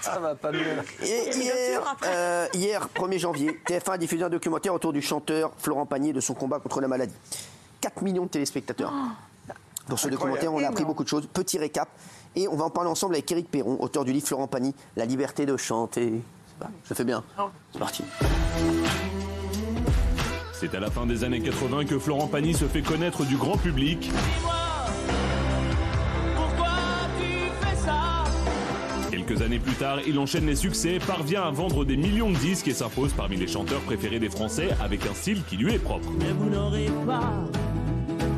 Ça va pas mieux. Et hier, euh, hier, 1er janvier, TF1 a diffusé un documentaire autour du chanteur Florent Pagny et de son combat contre la maladie. 4 millions de téléspectateurs. Dans ce documentaire, on a appris beaucoup de choses. Petit récap. Et on va en parler ensemble avec Éric Perron, auteur du livre Florent Pagny, La liberté de chanter. Ça fait bien. C'est parti. C'est à la fin des années 80 que Florent Pagny se fait connaître du grand public. Quelques années plus tard, il enchaîne les succès, parvient à vendre des millions de disques et s'impose parmi les chanteurs préférés des Français avec un style qui lui est propre. Mais vous n'aurez pas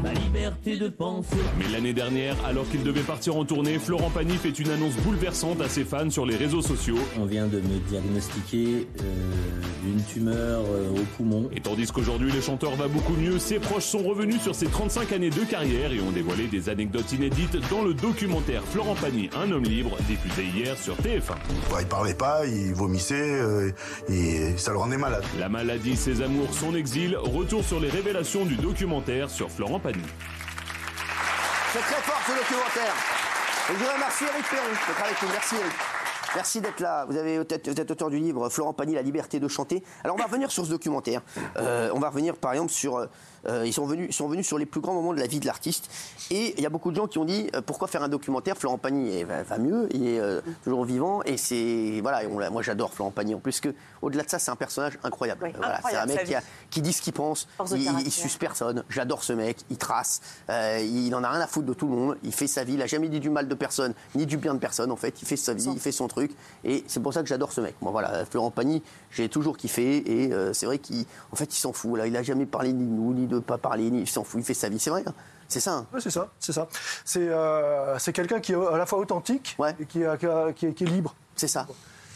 la liberté de penser. Mais l'année dernière, alors qu'il devait partir en tournée, Florent Pagny fait une annonce bouleversante à ses fans sur les réseaux sociaux. On vient de me diagnostiquer euh, une tumeur euh, au poumon. Et tandis qu'aujourd'hui le chanteur va beaucoup mieux, ses proches sont revenus sur ses 35 années de carrière et ont dévoilé des anecdotes inédites dans le documentaire Florent Pagny, un homme libre, diffusé hier sur TF1. il parlait pas, il vomissait euh, et ça le rendait malade. La maladie, ses amours, son exil, retour sur les révélations du documentaire sur Florent Pagny. C'est très fort ce documentaire. Et je voudrais remercier Eric Perron d'être avec nous. Merci Eric. Merci d'être là. Vous, avez, vous êtes auteur du livre Florent Pagny, La liberté de chanter. Alors on va revenir sur ce documentaire. Euh, on va revenir par exemple sur euh, ils sont venus, sont venus sur les plus grands moments de la vie de l'artiste. Et il y a beaucoup de gens qui ont dit euh, pourquoi faire un documentaire Florent Pagny va, mieux, il est toujours vivant. Et c'est voilà, moi j'adore Florent Pagny en plus que au-delà de ça, c'est un personnage incroyable. c'est un mec qui, dit ce qu'il pense, il, il, suce personne. J'adore ce mec, il trace, il en a rien à foutre de tout le monde. Il fait sa vie, il a jamais dit du mal de personne ni du bien de personne en fait. Il fait sa vie, il fait son truc. Et c'est pour ça que j'adore ce mec. Bon voilà, Florent Pagny, j'ai toujours kiffé et c'est vrai qu'il en fait il s'en fout. Là, il a jamais parlé ni de nous ni de pas parler, il s'en fout, il fait sa vie. C'est vrai, hein. c'est ça. Hein. c'est ça, c'est ça. Euh, c'est quelqu'un qui est à la fois authentique et qui, qui, est, libre. C'est ça.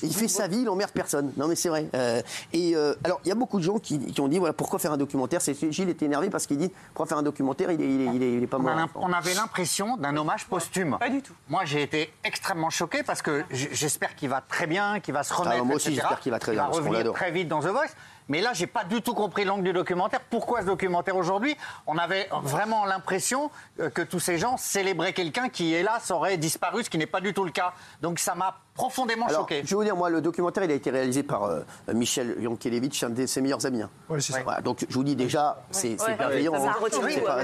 Il fait sa vie, il emmerde personne. Non, mais c'est vrai. Euh, et euh, alors, il y a beaucoup de gens qui, ont dit voilà, pourquoi faire un documentaire? C'est Gilles était énervé parce qu'il dit pourquoi faire un documentaire? Il est, pas mort. On, avait l'impression d'un hommage posthume. Pas du tout. Moi, j'ai été extrêmement choqué parce que j'espère qu'il va très bien, qu'il va se remettre. Ah, moi aussi, j'espère qu'il va très bien. Il va revenir très vite dans The Voice. Mais là, j'ai pas du tout compris l'angle du documentaire. Pourquoi ce documentaire aujourd'hui? On avait vraiment l'impression euh, que tous ces gens célébraient quelqu'un qui, hélas, aurait disparu, ce qui n'est pas du tout le cas. Donc ça m'a profondément choqué. Je vais vous dire, moi, le documentaire, il a été réalisé par euh, Michel Yankelevitch, un de ses meilleurs amis. Hein. c'est ça. donc je vous dis déjà, c'est bienveillant.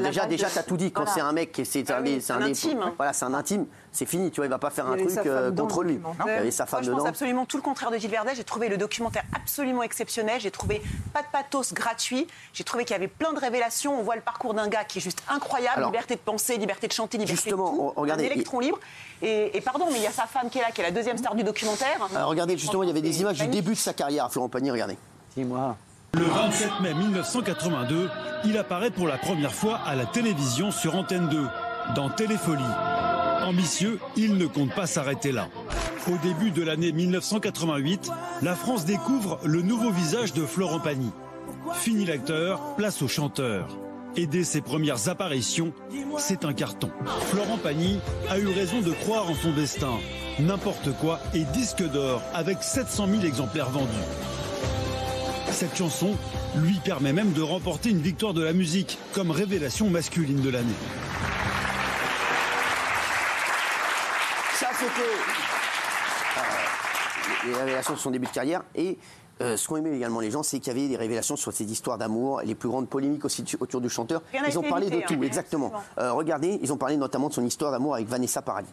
déjà, déjà, tu as tout dit. Quand c'est un mec, c'est un, ah un, intime. Hein. Voilà, c'est un intime c'est fini, tu vois, il va pas faire un truc euh, contre lui. Il y avait sa femme Moi, je pense absolument tout le contraire de Gilles Verdet. J'ai trouvé le documentaire absolument exceptionnel. J'ai trouvé pas de pathos gratuit. J'ai trouvé qu'il y avait plein de révélations. On voit le parcours d'un gars qui est juste incroyable. liberté de penser, liberté de chanter, liberté de tout. Regardez, un électron libre. Et, pardon, mais il y a sa femme qui est là, qui est la deuxième star du documentaire. regardez, justement, il y avait des images du début de sa carrière Florent Pagny. Regardez. Dis-moi. Le 27 mai 1982, il apparaît pour la première fois à la télévision sur Antenne 2, dans Téléfolie. Ambitieux, il ne compte pas s'arrêter là. Au début de l'année 1988, la France découvre le nouveau visage de Florent Pagny. Fini l'acteur, place au chanteur. Et dès ses premières apparitions, c'est un carton. Florent Pagny a eu raison de croire en son destin. N'importe quoi et disque d'or avec 700 000 exemplaires vendus. Cette chanson lui permet même de remporter une victoire de la musique comme révélation masculine de l'année. Les révélations de son début de carrière. Et euh, ce qu'ont aimé également les gens, c'est qu'il y avait des révélations sur ces histoires d'amour, les plus grandes polémiques aussi autour du chanteur. Ils ont parlé de hein, tout, exactement. Euh, regardez, ils ont parlé notamment de son histoire d'amour avec Vanessa Paradis.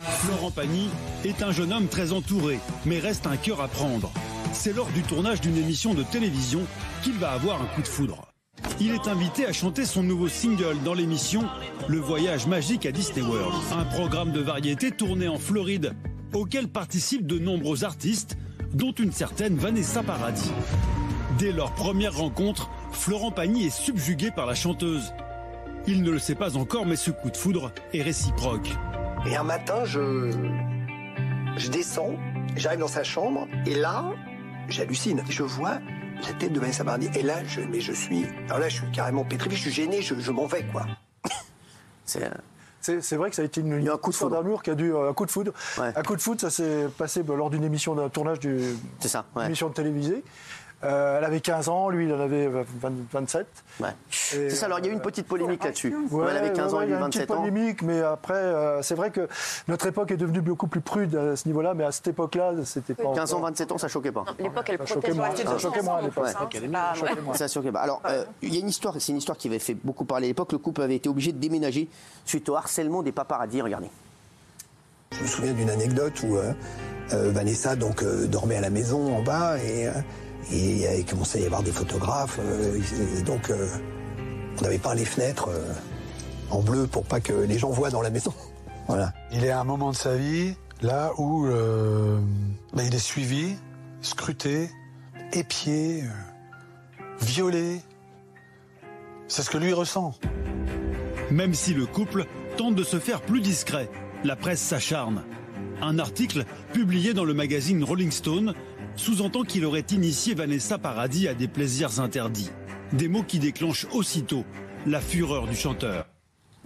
Florent Pagny est un jeune homme très entouré, mais reste un cœur à prendre. C'est lors du tournage d'une émission de télévision qu'il va avoir un coup de foudre. Il est invité à chanter son nouveau single dans l'émission Le Voyage magique à Disney World, un programme de variété tourné en Floride auquel participent de nombreux artistes, dont une certaine Vanessa Paradis. Dès leur première rencontre, Florent Pagny est subjugué par la chanteuse. Il ne le sait pas encore, mais ce coup de foudre est réciproque. Et un matin, je, je descends, j'arrive dans sa chambre, et là, j'hallucine. Je vois la tête de Vanessa Paradis, et là, je, mais je suis, alors là, je suis carrément pétrifié, je suis gêné, je, je m'en vais, quoi. C'est c'est vrai que ça a été une, un coup de foudre d'amour qui a dû euh, un coup de foudre. Un coup de foudre, ça s'est passé bah, lors d'une émission d'un tournage d'une émission télévisée. Euh, elle avait 15 ans, lui il en avait 27. Ouais. C'est ça, alors il y a eu une petite polémique là-dessus. Ouais, elle avait 15 ans, ouais, lui il y a une 27 petite ans. polémique, mais après, euh, c'est vrai que notre époque est devenue beaucoup plus prude à ce niveau-là, mais à cette époque-là, c'était pas. 15 ans, encore- 27 ans, ça choquait pas. L'époque, elle Ça choquait moins, ça choquait moins à l'époque. hein, pas- Ça choquait moins. Ça choquait pas. Alors, euh, il y a une histoire, c'est une histoire qui avait fait beaucoup parler à l'époque. Le couple avait été obligé de déménager suite au harcèlement des paparazzis. Regardez. Je me souviens d'une anecdote où euh, euh, Vanessa donc euh, dormait à la maison en bas et, euh, et il commençait à y avoir des photographes. euh, et donc euh, on avait peint les fenêtres euh, en bleu pour pas que les gens voient dans la maison. Voilà. Il est à un moment de sa vie là où euh, bah, il est suivi, scruté, épié, euh, violé. C'est ce que lui ressent. Même si le couple tente de se faire plus discret, la presse s'acharne. Un article publié dans le magazine Rolling Stone sous-entend qu'il aurait initié Vanessa Paradis à des plaisirs interdits. Des mots qui déclenchent aussitôt la fureur du chanteur.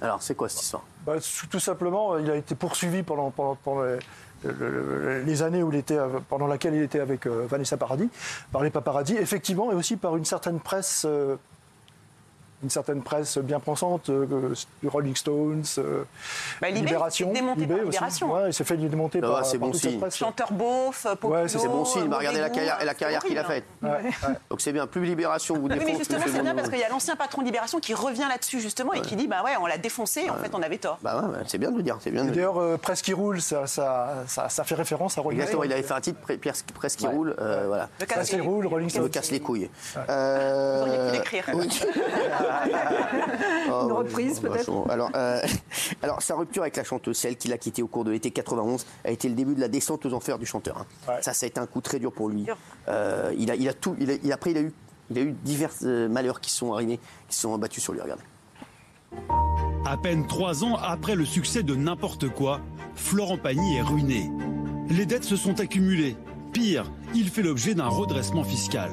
Alors, c'est quoi cette histoire? Bah, tout simplement, il a été poursuivi pendant, pendant, pendant les, le- le- les années où il était, euh, pendant laquelle il était avec euh, Vanessa Paradis, par les paparazzis, effectivement, et aussi par une certaine presse, euh, une certaine presse bien pensante, euh, Rolling Stones, euh, Bah, Libé, Libération, il s'est démonté par aussi. Libération. Ouais, il s'est fait démonter Ah, par, c'est par bon toute cette signe. presse. Chanteur beauf, Ouais, C'est bon signe, mais regardez la carrière, la carrière qu'il a faite. horrible. Donc c'est bien, plus Libération vous Oui, défonce, mais justement, c'est bien parce qu'il y a l'ancien patron de Libération qui revient là-dessus, justement, et qui dit Bah ouais, on l'a défoncé, et en fait, on avait tort. Bah ouais, c'est bien de le dire, c'est bien. D'ailleurs, euh, Presse qui roule, ça, ça, ça, ça fait référence à Rolling Exactement, Stone. il avait fait un titre, Presse qui roule, euh, voilà. Le Presse qui roule, Rolling Ça me casse les couilles. Vous auriez pu l'écrire. Oh, Une reprise, peut-être alors, euh, alors, sa rupture avec la chanteuse, celle qu'il a quittée au cours de l'été 91, a été le début de la descente aux enfers du chanteur. hein. Ouais. Ça, ça a été un coup très dur pour lui. Euh, il a, il a tout. Il a- il- après, il a eu, il a eu divers euh, malheurs qui sont arrivés, qui se sont abattus sur lui. Regardez. À peine trois ans après le succès de N'importe quoi, Florent Pagny est ruiné. Les dettes se sont accumulées. Pire, il fait l'objet d'un redressement fiscal.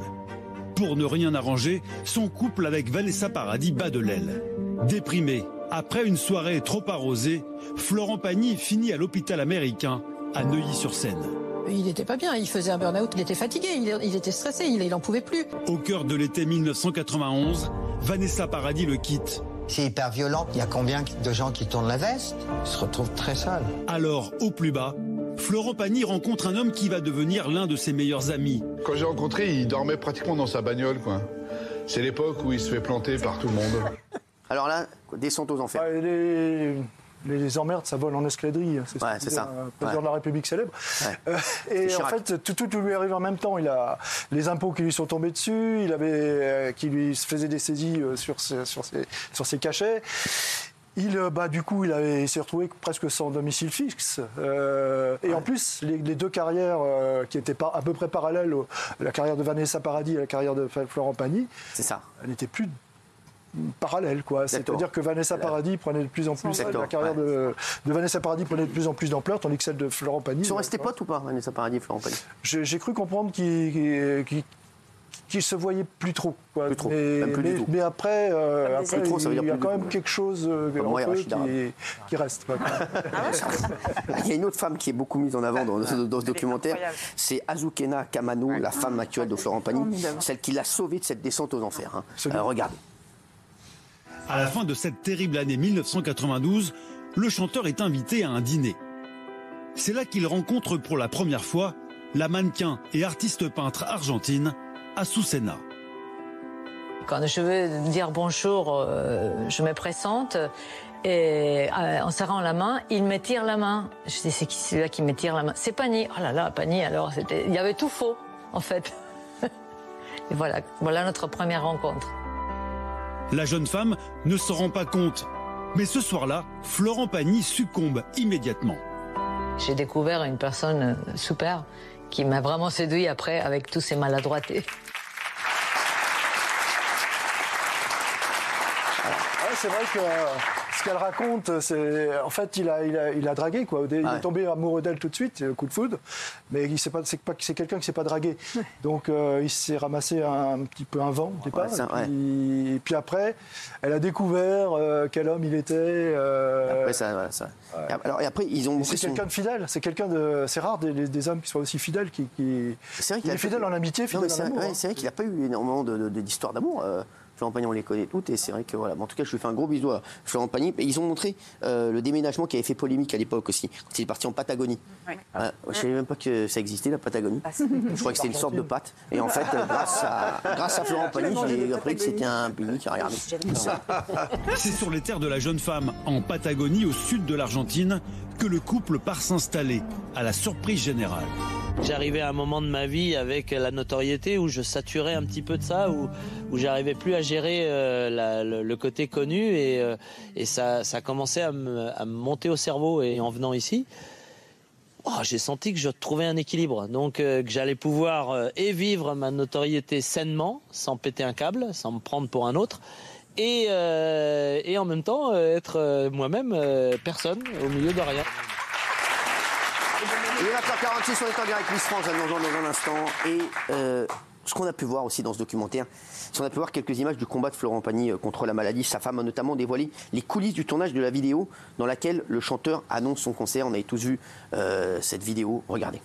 Pour ne rien arranger, son couple avec Vanessa Paradis bat de l'aile. Déprimé, après une soirée trop arrosée, Florent Pagny finit à l'hôpital américain à Neuilly-sur-Seine. Il n'était pas bien, il faisait un burn-out, il était fatigué, il, il était stressé, il n'en pouvait plus. Au cœur de l'été 1991, Vanessa Paradis le quitte. C'est hyper violent. Il y a combien de gens qui tournent la veste? Ils se retrouvent très seuls. Alors, au plus bas, Florent Pagny rencontre un homme qui va devenir l'un de ses meilleurs amis. Quand j'ai rencontré, il dormait pratiquement dans sa bagnole, quoi. C'est l'époque où il se fait planter par tout le monde. Alors là, descente aux enfers. Ouais, les, les emmerdes, ça vole en escadrille. C'est ce Ouais, disait ça. Ouais. de la République célèbre. Ouais. Euh, et en fait, tout, tout lui arrive en même temps. Il a les impôts qui lui sont tombés dessus, il avait, euh, qui lui faisait des saisies euh, sur ses, sur ses, sur ses cachets. Il, euh, bah, du coup, il, s'est retrouvé presque sans domicile fixe. Euh, et en plus, les, les deux carrières euh, qui étaient à peu près parallèles, au- la carrière de Vanessa Paradis et la carrière de Florent Pagny, C'est ça. elle n'était plus parallèle quoi. C'est-à-dire que Vanessa Paradis prenait de plus en plus la carrière ouais. de, de Vanessa Paradis prenait de plus en plus d'ampleur, tandis que celle de Florent Pagny. Ils sont restés potes ou pas, Vanessa Paradis et Florent Pagny? J'ai cru comprendre qu'ils qu'ils- qu'ils- qu'ils se voyaient plus trop. quoi. Plus trop, Mais, même plus du mais- tout. mais après, euh, Comme des après, amis. Plus trop, ça veut dire il y a quand même quelque chose euh, qui, qui reste. quoi. Il y a une autre femme qui est beaucoup mise en avant dans, ce- dans ce documentaire, c'est Azukena Kamano, la femme actuelle de Florent Pagny, celle qui l'a sauvée de cette descente aux enfers. hein. Euh, regardez. À la fin de cette terrible année 1992, le chanteur est invité à un dîner. C'est là qu'il rencontre pour la première fois la mannequin et artiste peintre argentine Azucena. Quand je veux dire bonjour, euh, je me présente et euh, en serrant la main, il me tire la main. Je dis c'est qui celui-là qui me tire la main? C'est Pani. Oh là là, Pani. Alors c'était, il y avait tout faux en fait. et voilà, voilà notre première rencontre. La jeune femme ne se rend pas compte. Mais ce soir-là, Florent Pagny succombe immédiatement. J'ai découvert une personne super qui m'a vraiment séduit après avec tous ses maladroités. C'est vrai que euh, ce qu'elle raconte, c'est en fait, il a, il a, il a dragué quoi. Il Ouais. est tombé amoureux d'elle tout de suite, euh, coup de foudre. Mais il sait pas, c'est pas, c'est quelqu'un qui s'est pas dragué. Donc euh, il s'est ramassé un, petit peu un vent au départ. Ouais, ça, et, puis, et puis après, elle a découvert euh, quel homme il était. euh, Après, ça, voilà, ça. Alors, et après, ils ont c'est son- quelqu'un de fidèle. C'est quelqu'un de. C'est rare des, des hommes qui soient aussi fidèles. Qui, qui... C'est vrai il qu'il est fidèle en amitié, fidèle en c'est amour. ouais, hein. c'est vrai qu'il n'a pas eu énormément d'histoires d'amour. Florent Pagny, on les connaît toutes, et c'est vrai que voilà. En tout cas, je lui fais un gros bisou à Florent Pagny. Et ils ont montré euh, le déménagement qui avait fait polémique à l'époque aussi, quand il est parti en Patagonie. Ah, je savais même pas que ça existait la Patagonie. je croyais que c'était une sorte de pâte. Et en fait, euh, grâce à, grâce à Florent Pagny, j'ai appris que c'était un pays qui a regardé. C'est sur les terres de la jeune femme, en Patagonie, au sud de l'Argentine, que le couple part s'installer, à la surprise générale. J'arrivais à un moment de ma vie avec la notoriété où je saturais un petit peu de ça, où, où j'arrivais plus à gérer euh, la- le, le côté connu et, euh, et ça, ça commençait à me, à me monter au cerveau. Et en venant ici, oh, j'ai senti que je trouvais un équilibre, donc euh, que j'allais pouvoir euh, et vivre ma notoriété sainement, sans péter un câble, sans me prendre pour un autre. Et, euh, et en même temps euh, être euh, moi-même euh, personne au milieu de rien. Il est 20h46, on est en direct Miss France, à dans un instant. Et euh, ce qu'on a pu voir aussi dans ce documentaire, c'est qu'on a pu voir quelques images du combat de Florent Pagny euh, contre la maladie. Sa femme a notamment dévoilé les coulisses du tournage de la vidéo dans laquelle le chanteur annonce son concert. On avait tous vu euh, cette vidéo. Regardez.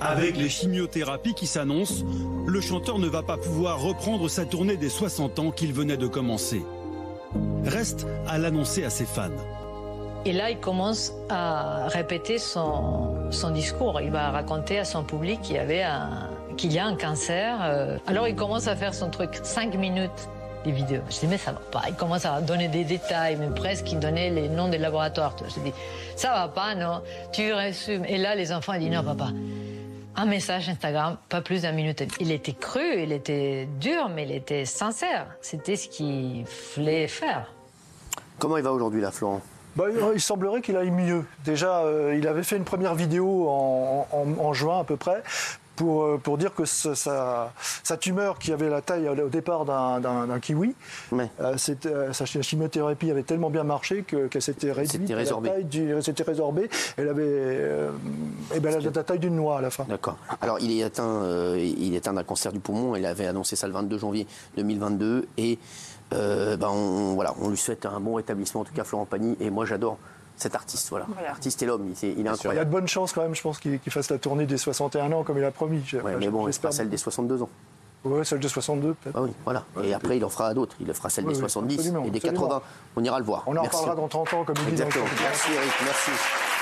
Avec les chimiothérapies qui s'annoncent, le chanteur ne va pas pouvoir reprendre sa tournée des 60 ans qu'il venait de commencer. Reste à l'annoncer à ses fans. Et là, il commence à répéter son, discours. Il va raconter à son public qu'il y, avait qu'il y a un cancer. euh. Alors, il commence à faire son truc, 5 minutes des vidéos. Je dis, mais ça va pas. Il commence à donner des détails, mais presque il donnait les noms des laboratoires. Je dis, ça va pas, non Tu résumes. Et là, les enfants, ils disent, non, papa. Un message Instagram, pas plus d'un minute. Il était cru, il était dur, mais il était sincère. C'était ce qu'il voulait faire. Comment il va aujourd'hui, là, Florent? Bah, il- semblerait qu'il aille mieux. Déjà, euh, il avait fait une première vidéo en juin à peu près. Pour, euh, pour dire que ce- sa, sa tumeur qui avait la taille au départ d'un- kiwi, euh, c'était, euh, sa chi- chimiothérapie avait tellement bien marché que- qu'elle s'était réduite. C'était à la résorbé. taille du- C'était résorbé. Elle avait euh, eh ben, la, la taille d'une noix à la fin. D'accord. Alors, il est atteint, euh, il est atteint d'un cancer du poumon. Il avait annoncé ça le 22 janvier 2022. Et euh, ben, on, voilà, on lui souhaite un bon rétablissement, en tout cas, Florent Pagny. Et moi, j'adore cet artiste. Voilà. L'artiste et l'homme, il, c'est- il est Il y a incroyable. de bonnes chances quand même, je pense, qu'il fasse la tournée des 61 ans comme il a promis. Ouais, mais j'ai- bon, c'est pas celle des 62 ans. Ouais, celle de 62 peut-être. Ah oui, voilà. Et après, il en fera d'autres. Il fera celle Oui, des oui, 70 absolument, et des absolument. 80. On ira le voir. On en Merci. reparlera dans 30 ans, comme il dit Exactement. Merci, Eric. Merci.